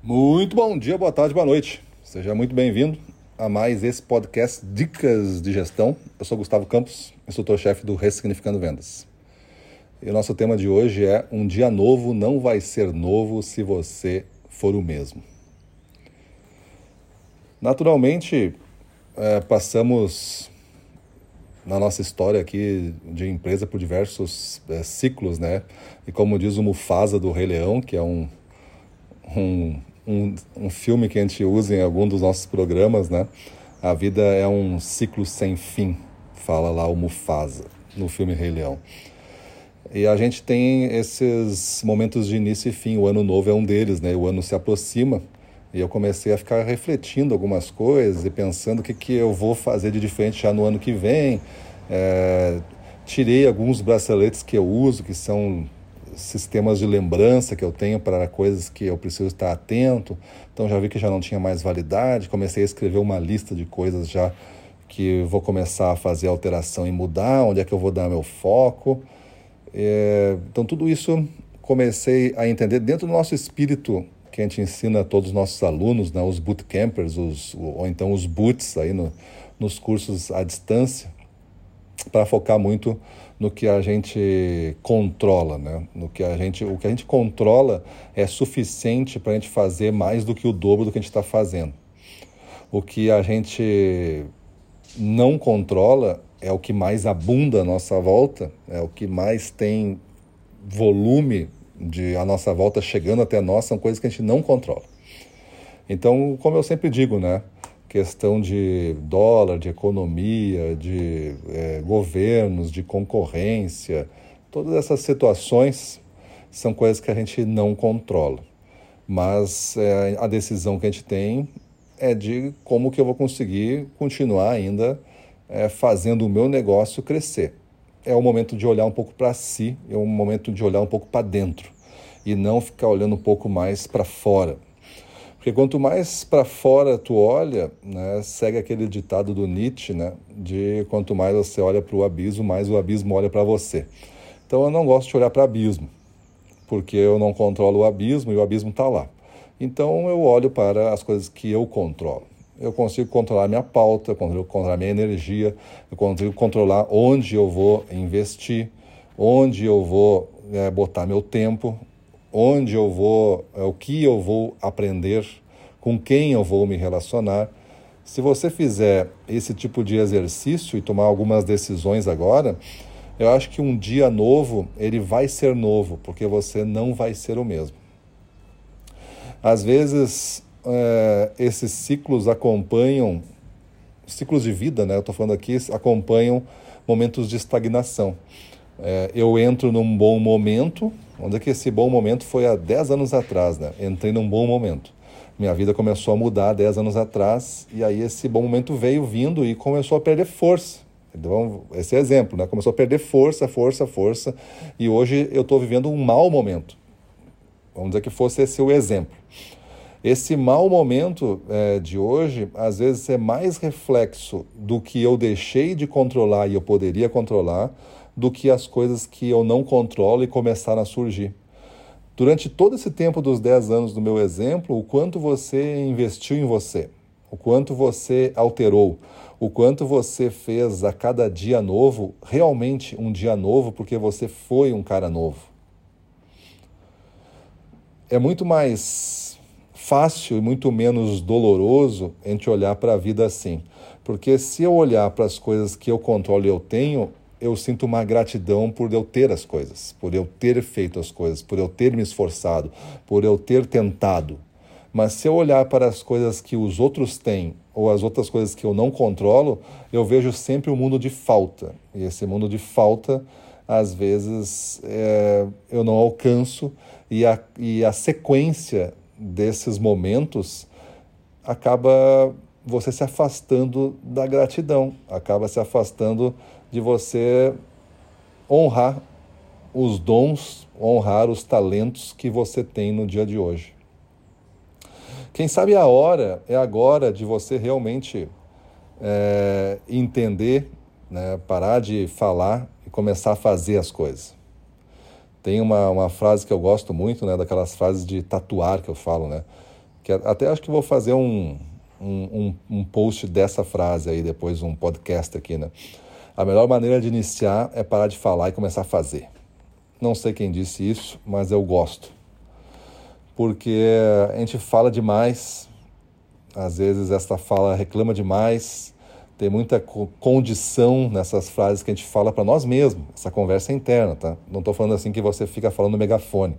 Muito bom dia, boa tarde, boa noite. Seja muito bem-vindo a mais esse podcast Dicas de Gestão. Eu sou Gustavo Campos, instrutor-chefe do Ressignificando Vendas. E o nosso tema de hoje é Um dia novo não vai ser novo se você for o mesmo. Naturalmente, é, passamos na nossa história aqui de empresa por diversos é, ciclos, né? E como diz o Mufasa do Rei Leão, que é um, um, um, um filme que a gente usa em algum dos nossos programas, né? A vida é um ciclo sem fim, fala lá o Mufasa no filme Rei Leão. E a gente tem esses momentos de início e fim. O ano novo é um deles, né? O ano se aproxima e eu comecei a ficar refletindo algumas coisas e pensando o que, que eu vou fazer de diferente já no ano que vem. É, tirei alguns braceletes que eu uso, que são sistemas de lembrança que eu tenho para coisas que eu preciso estar atento. Então já vi que já não tinha mais validade. Comecei a escrever uma lista de coisas já que vou começar a fazer alteração e mudar, onde é que eu vou dar meu foco. É, então tudo isso comecei a entender dentro do nosso espírito que a gente ensina a todos os nossos alunos, né, os bootcampers, os, ou então os boots aí no, nos cursos à distância, para focar muito no que a gente controla, né? No que a gente, o que a gente controla é suficiente para a gente fazer mais do que o dobro do que a gente está fazendo. O que a gente não controla é o que mais abunda à nossa volta, é o que mais tem volume de a nossa volta chegando até nós, são coisas que a gente não controla. Então, como eu sempre digo, né? Questão de dólar, de economia, de é, governos, de concorrência, todas essas situações são coisas que a gente não controla. Mas é, a decisão que a gente tem é de como que eu vou conseguir continuar ainda é, fazendo o meu negócio crescer. É o momento de olhar um pouco para si, é o momento de olhar um pouco para dentro e não ficar olhando um pouco mais para fora. Porque quanto mais para fora tu olha, né, segue aquele ditado do Nietzsche, né, de quanto mais você olha para o abismo, mais o abismo olha para você. Então eu não gosto de olhar para abismo, porque eu não controlo o abismo e o abismo está lá. Então eu olho para as coisas que eu controlo. Eu consigo controlar minha pauta, eu consigo controlar minha energia, eu consigo controlar onde eu vou investir, onde eu vou é, botar meu tempo, onde eu vou, é, o que eu vou aprender, com quem eu vou me relacionar. Se você fizer esse tipo de exercício e tomar algumas decisões agora, eu acho que um dia novo ele vai ser novo, porque você não vai ser o mesmo. Às vezes é, esses ciclos acompanham ciclos de vida, né? Eu estou falando aqui acompanham momentos de estagnação. É, eu entro num bom momento, onde é que esse bom momento foi há 10 anos atrás, né? Entrei num bom momento. Minha vida começou a mudar 10 anos atrás, e aí esse bom momento veio vindo e começou a perder força. Então, esse é exemplo, né? Começou a perder força, força, força, e hoje eu estou vivendo um mau momento. Vamos dizer que fosse esse o exemplo. Esse mau momento é, de hoje, às vezes, é mais reflexo do que eu deixei de controlar e eu poderia controlar, do que as coisas que eu não controlo e começaram a surgir. Durante todo esse tempo dos 10 anos do meu exemplo, o quanto você investiu em você, o quanto você alterou, o quanto você fez a cada dia novo, realmente um dia novo, porque você foi um cara novo. É muito mais fácil e muito menos doloroso a gente olhar para a vida assim. Porque se eu olhar para as coisas que eu controlo e eu tenho, eu sinto uma gratidão por eu ter as coisas, por eu ter feito as coisas, por eu ter me esforçado, por eu ter tentado. Mas se eu olhar para as coisas que os outros têm ou as outras coisas que eu não controlo, eu vejo sempre um mundo de falta. E esse mundo de falta, às vezes, é, eu não alcanço e a, e a sequência desses momentos acaba você se afastando da gratidão, acaba se afastando de você honrar os dons, honrar os talentos que você tem no dia de hoje. Quem sabe a hora é agora de você realmente é, entender, né, parar de falar e começar a fazer as coisas. Tem uma, uma frase que eu gosto muito, né, daquelas frases de tatuar que eu falo, né? que até acho que vou fazer um, um, um, um post dessa frase aí depois, um podcast aqui, né? A melhor maneira de iniciar é parar de falar e começar a fazer. Não sei quem disse isso, mas eu gosto. Porque a gente fala demais, às vezes esta fala reclama demais, tem muita condição nessas frases que a gente fala para nós mesmos. Essa conversa é interna, tá? Não estou falando assim que você fica falando no megafone.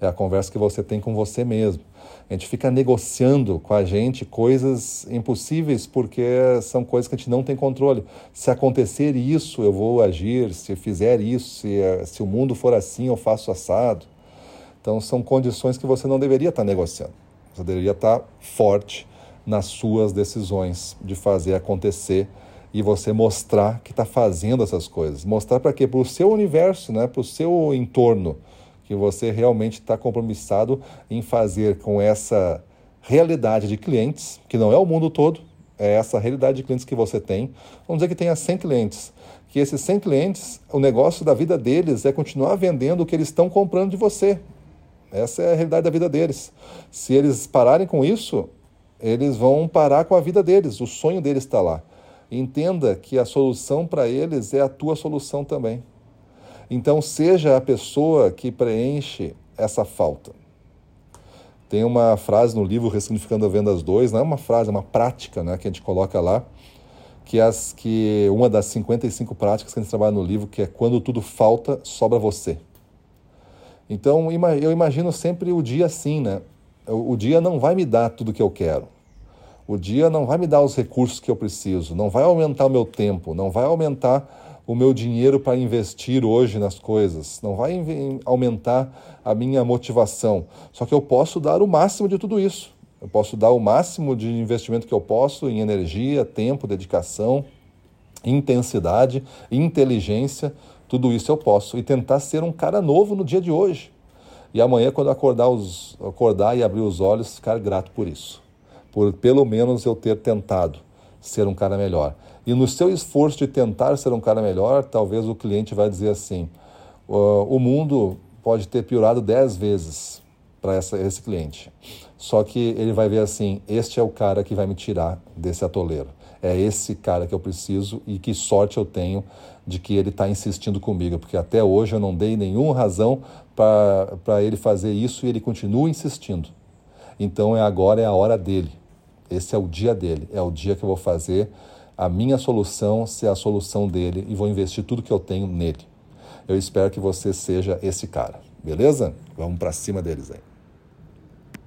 É a conversa que você tem com você mesmo. A gente fica negociando com a gente coisas impossíveis porque são coisas que a gente não tem controle. Se acontecer isso, eu vou agir. Se fizer isso, se, se o mundo for assim, eu faço assado. Então, são condições que você não deveria estar negociando. Você deveria estar forte nas suas decisões de fazer acontecer e você mostrar que está fazendo essas coisas. Mostrar para quê? Para o seu universo, né? para o seu entorno que você realmente está compromissado em fazer com essa realidade de clientes, que não é o mundo todo, é essa realidade de clientes que você tem. Vamos dizer que tenha 100 clientes. Que esses 100 clientes, o negócio da vida deles é continuar vendendo o que eles estão comprando de você. Essa é a realidade da vida deles. Se eles pararem com isso, eles vão parar com a vida deles, o sonho deles está lá. Entenda que a solução para eles é a tua solução também. Então, seja a pessoa que preenche essa falta. Tem uma frase no livro Ressignificando a Vendas 2, não é uma frase, é uma prática né, que a gente coloca lá, que, as, que uma das 55 práticas que a gente trabalha no livro, que é quando tudo falta, sobra você. Então, eu imagino sempre o dia assim, né? O dia não vai me dar tudo que eu quero. O dia não vai me dar os recursos que eu preciso, não vai aumentar o meu tempo, não vai aumentar o meu dinheiro para investir hoje nas coisas, não vai aumentar a minha motivação. Só que eu posso dar o máximo de tudo isso. Eu posso dar o máximo de investimento que eu posso em energia, tempo, dedicação, intensidade, inteligência, tudo isso eu posso e tentar ser um cara novo no dia de hoje. E amanhã, quando acordar, os, acordar e abrir os olhos, ficar grato por isso. Por pelo menos eu ter tentado ser um cara melhor. E no seu esforço de tentar ser um cara melhor, talvez o cliente vai dizer assim: o mundo pode ter piorado dez vezes para esse cliente. Só que ele vai ver assim: este é o cara que vai me tirar desse atoleiro. É esse cara que eu preciso e que sorte eu tenho de que ele está insistindo comigo, porque até hoje eu não dei nenhuma razão para ele fazer isso e ele continua insistindo. Então é agora é a hora dele. Esse é o dia dele, é o dia que eu vou fazer a minha solução ser a solução dele e vou investir tudo que eu tenho nele. Eu espero que você seja esse cara, beleza? Vamos para cima deles aí.